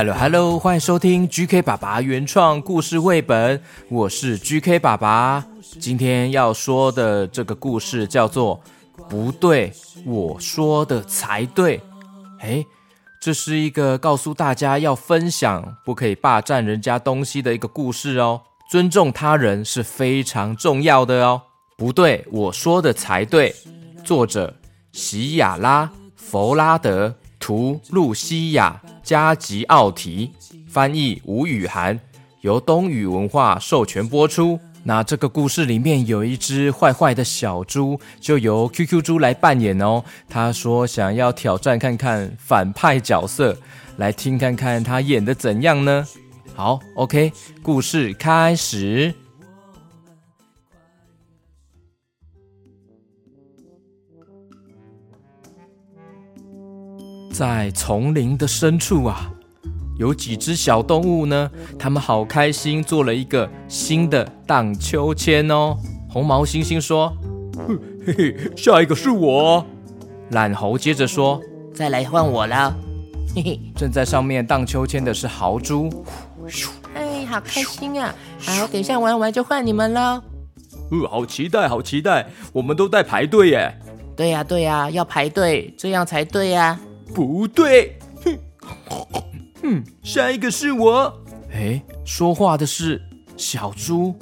Hello Hello，欢迎收听 GK 爸爸原创故事绘本，我是 GK 爸爸。今天要说的这个故事叫做“不对，我说的才对”。诶，这是一个告诉大家要分享，不可以霸占人家东西的一个故事哦。尊重他人是非常重要的哦。不对，我说的才对。作者：席亚拉·弗拉德，图露西亚·加吉奥提，翻译吴雨涵，由东宇文化授权播出。那这个故事里面有一只坏坏的小猪，就由 QQ 猪来扮演哦。他说想要挑战看看反派角色，来听看看他演的怎样呢？好，OK，故事开始。在丛林的深处啊，有几只小动物呢，它们好开心，做了一个新的荡秋千哦。红毛猩猩说：“嘿嘿，下一个是我。”懒猴接着说再来换我了，嘿嘿，：“正在上面荡秋千的是豪猪。哎，好开心啊！好，等一下玩完就换你们喽。呃，好期待，好期待，我们都在排队耶。对呀、对呀、要排队，这样才对呀、不对，哼，哼，下一个是我。哎，说话的是小猪，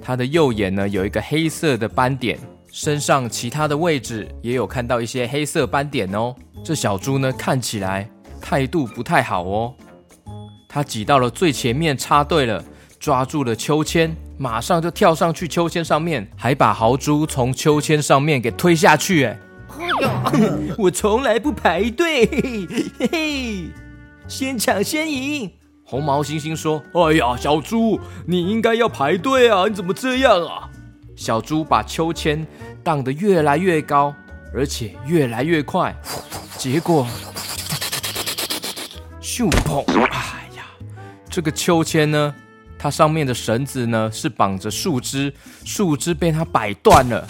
它的右眼呢有一个黑色的斑点，身上其他的位置也有看到一些黑色斑点哦。这小猪呢看起来态度不太好哦，它挤到了最前面插队了，抓住了秋千，马上就跳上去秋千上面，还把豪猪从秋千上面给推下去。哎，我从来不排队，嘿 嘿，先抢先赢。红毛猩猩说：“哎呀，小猪，你应该要排队啊！你怎么这样啊？”小猪把秋千荡得越来越高，而且越来越快，结果，咻砰！哎呀，这个秋千呢，它上面的绳子呢是绑着树枝，树枝被它摆断了。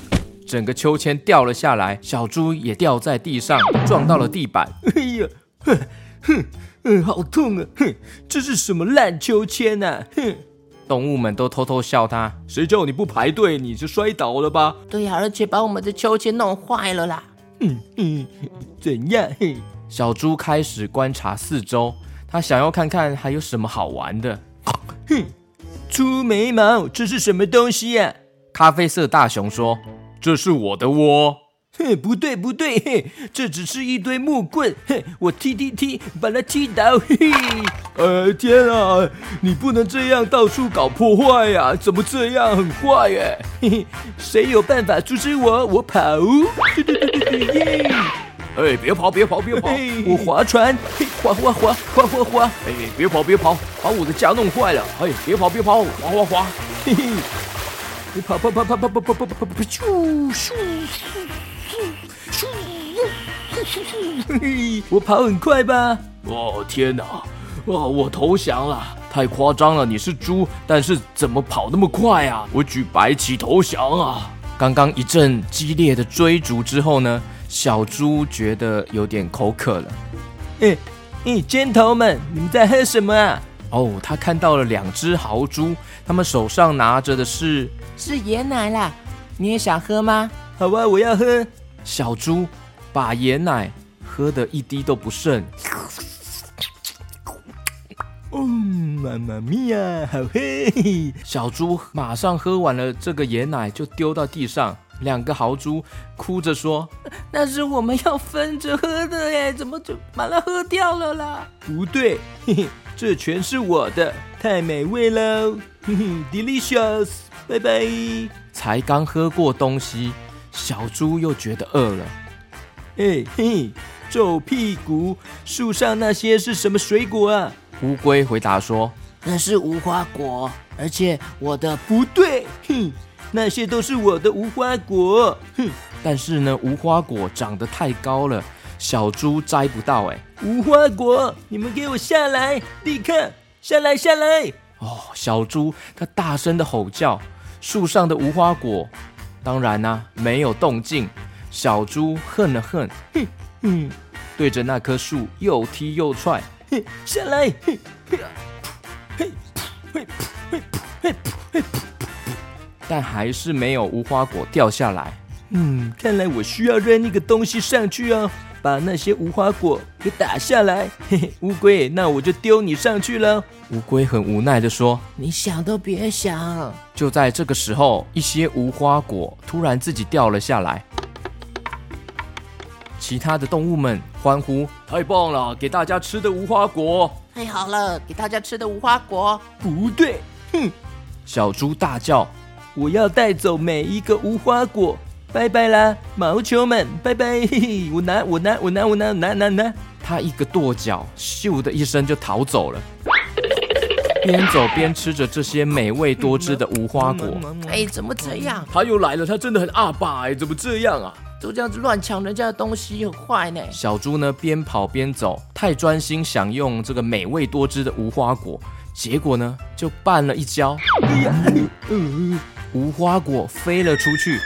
整个秋千掉了下来，小猪也掉在地上，撞到了地板。哎呀，哼哼，嗯，好痛啊！哼，这是什么烂秋千啊？哼，动物们都偷偷笑他。谁叫你不排队，你就摔倒了吧？对呀、而且把我们的秋千弄坏了啦。嗯嗯，怎样？嘿，小猪开始观察四周，他想要看看还有什么好玩的。哼，粗眉毛，这是什么东西呀、咖啡色大熊说：“这是我的窝。”嘿，不对不对，嘿，这只是一堆木棍，嘿，我踢踢踢，把它踢倒，嘿嘿。呃，天啊，你不能这样到处搞破坏呀、怎么这样，很坏耶？嘿嘿，谁有办法阻止我？我跑！对对对对对耶！哎，别跑别跑别跑！我划船，嘿，划划划划划划！哎，别跑别跑，把我的家弄坏了！哎，别跑别跑，划划划！嘿嘿，你跑跑跑跑跑跑跑跑跑跑，咻咻咻咻！嘿嘿，我跑很快吧？哦天哪！哦，我投降了，太夸张了！你是猪，但是怎么跑那么快啊？我举白旗投降啊！刚刚一阵激烈的追逐之后呢，小猪觉得有点口渴了。哎哎，尖头们，你们在喝什么啊？哦，他看到了两只豪猪，他们手上拿着的是是椰奶啦。你也想喝吗好啊，我要喝。小猪把椰奶喝得一滴都不剩。嗯，妈妈咪呀，好嘿！小猪马上喝完了这个椰奶，就丢到地上。两个豪猪哭着说那是我们要分着喝的耶，怎么就把它喝掉了啦？：“不对，嘿嘿，这全是我的，太美味了，哼 哼，delicious，拜拜。”才刚喝过东西，小猪又觉得饿了。哎嘿，皱屁股，树上那些是什么水果啊？乌龟回答说：“那是无花果，而且我的不对，哼，那些都是我的无花果，哼。但是呢，无花果长得太高了，小猪摘不到。哎，无花果，你们给我下来，立刻下来，下来！哦，小猪它大声的吼叫，树上的无花果，当然呢没有动静。小猪恨了恨，哼哼，对着那棵树又踢又踹，哼，下来，嘿，嘿，嘿，嘿，嘿，嘿，嘿，但还是没有无花果掉下来。嗯，看来我需要扔一个东西上去哦，把那些无花果给打下来。嘿 嘿，乌龟，那我就丢你上去了。乌龟很无奈的说：“你想都别想。”就在这个时候，一些无花果突然自己掉了下来，其他的动物们欢呼：“太棒了，给大家吃的无花果！太好了，给大家吃的无花果！”不对，哼！小猪大叫：“我要带走每一个无花果！”拜拜啦，毛球们，拜拜！嘿嘿，我拿，我拿，我拿，我拿，拿拿拿！他一个跺脚，咻的一声就逃走了，边走边吃着这些美味多汁的无花果。哎，怎么这样？他又来了，他真的很阿爸哎，怎么这样啊？都这样子乱抢人家的东西，很坏呢。小猪呢，边跑边走，太专心享用这个美味多汁的无花果，结果呢，就绊了一跤。哎呀，无花果飞了出去。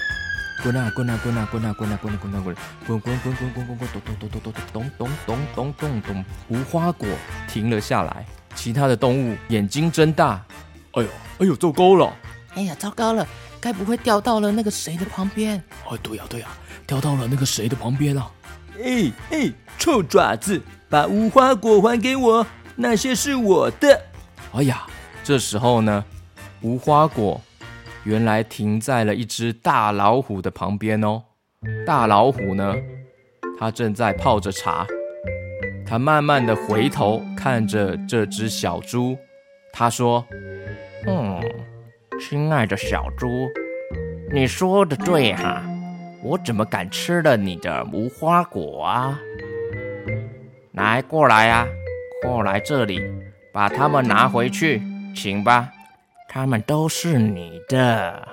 滚啊滚啊滚啊滚啊滚啊滚啊滚啊滚！滚滚滚滚滚滚滚！咚咚咚咚咚咚咚咚咚咚咚咚！无花果停了下来，其他的动物眼睛睁大。哎呦哎呦，糟糕了！哎呀，糟糕了！该不会掉到了那个谁的旁边？哎，对呀对呀，掉到了那个谁的旁边啊？哎哎，臭爪子，把无花果还给我，那些是我的。哎呀，这时候呢，无花果。原来停在了一只大老虎的旁边哦。大老虎呢，它正在泡着茶。它慢慢的回头看着这只小猪，它说：“嗯，亲爱的小猪，你说的对哈，我怎么敢吃了你的无花果啊？来，过来呀，过来这里，把它们拿回去，请吧。”他们都是你的。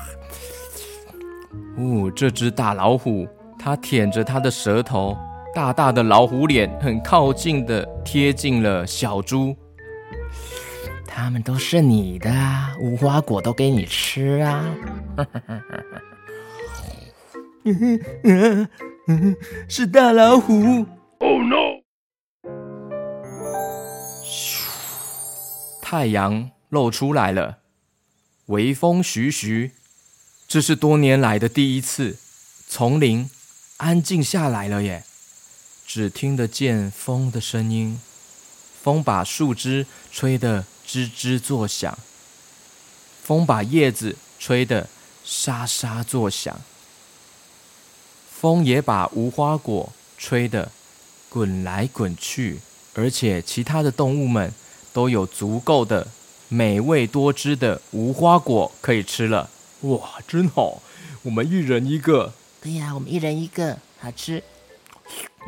哦，这只大老虎，它舔着它的舌头，大大的老虎脸很靠近的贴近了小猪。他们都是你的，无花果都给你吃啊！是大老虎。Oh no！咻，太阳。露出来了，微风徐徐，这是多年来的第一次，丛林安静下来了耶，只听得见风的声音，风把树枝吹得吱吱作响，风把叶子吹得沙沙作响，风也把无花果吹得滚来滚去，而且其他的动物们都有足够的。美味多汁的无花果可以吃了，哇，真好！我们一人一个。对呀，我们一人一个，好吃。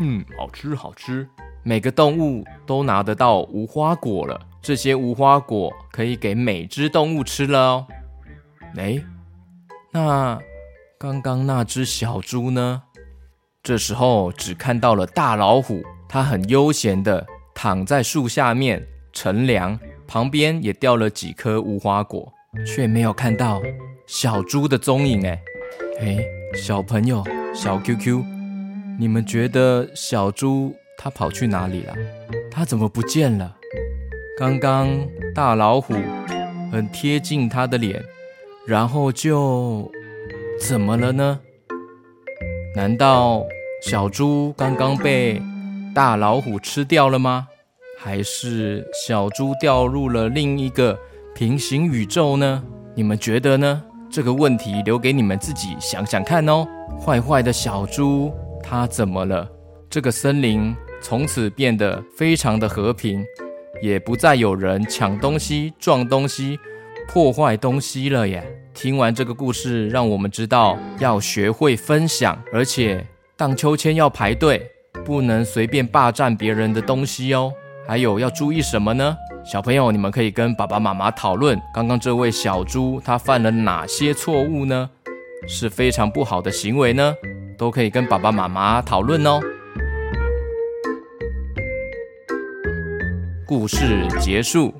嗯，好吃好吃。每个动物都拿得到无花果了，这些无花果可以给每只动物吃了哦。哎，那刚刚那只小猪呢？这时候只看到了大老虎，它很悠闲的躺在树下面乘凉。旁边也掉了几颗无花果，却没有看到小猪的踪影。哎，哎，小朋友，小 QQ，你们觉得小猪它跑去哪里了？它怎么不见了？刚刚大老虎很贴近它的脸，然后就怎么了呢？难道小猪刚刚被大老虎吃掉了吗？还是小猪掉入了另一个平行宇宙呢？你们觉得呢？这个问题留给你们自己想想看哦。坏坏的小猪，它怎么了？这个森林从此变得非常的和平，也不再有人抢东西、撞东西、破坏东西了耶。听完这个故事，让我们知道要学会分享，而且荡秋千要排队，不能随便霸占别人的东西哦。还有要注意什么呢？小朋友，你们可以跟爸爸妈妈讨论，刚刚这位小猪他犯了哪些错误呢？是非常不好的行为呢？都可以跟爸爸妈妈讨论哦。故事结束。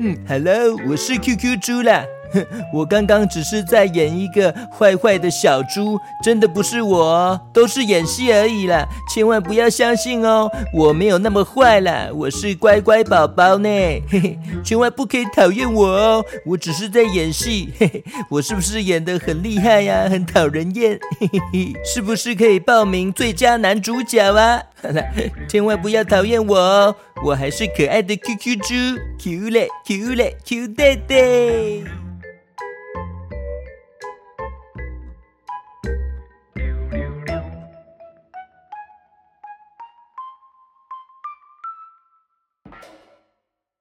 嗯，Hello，我是 QQ 猪啦。我刚刚只是在演一个坏坏的小猪，真的不是我，都是演戏而已啦，千万不要相信哦，我没有那么坏啦，我是乖乖宝宝呢，嘿嘿，千万不可以讨厌我哦，我只是在演戏，嘿嘿，我是不是演的很厉害呀，很讨人厌，嘿嘿嘿，是不是可以报名最佳男主角啊？千万不要讨厌我哦，我还是可爱的 QQ 猪，Q 嘞 Q 嘞 Q 弟弟。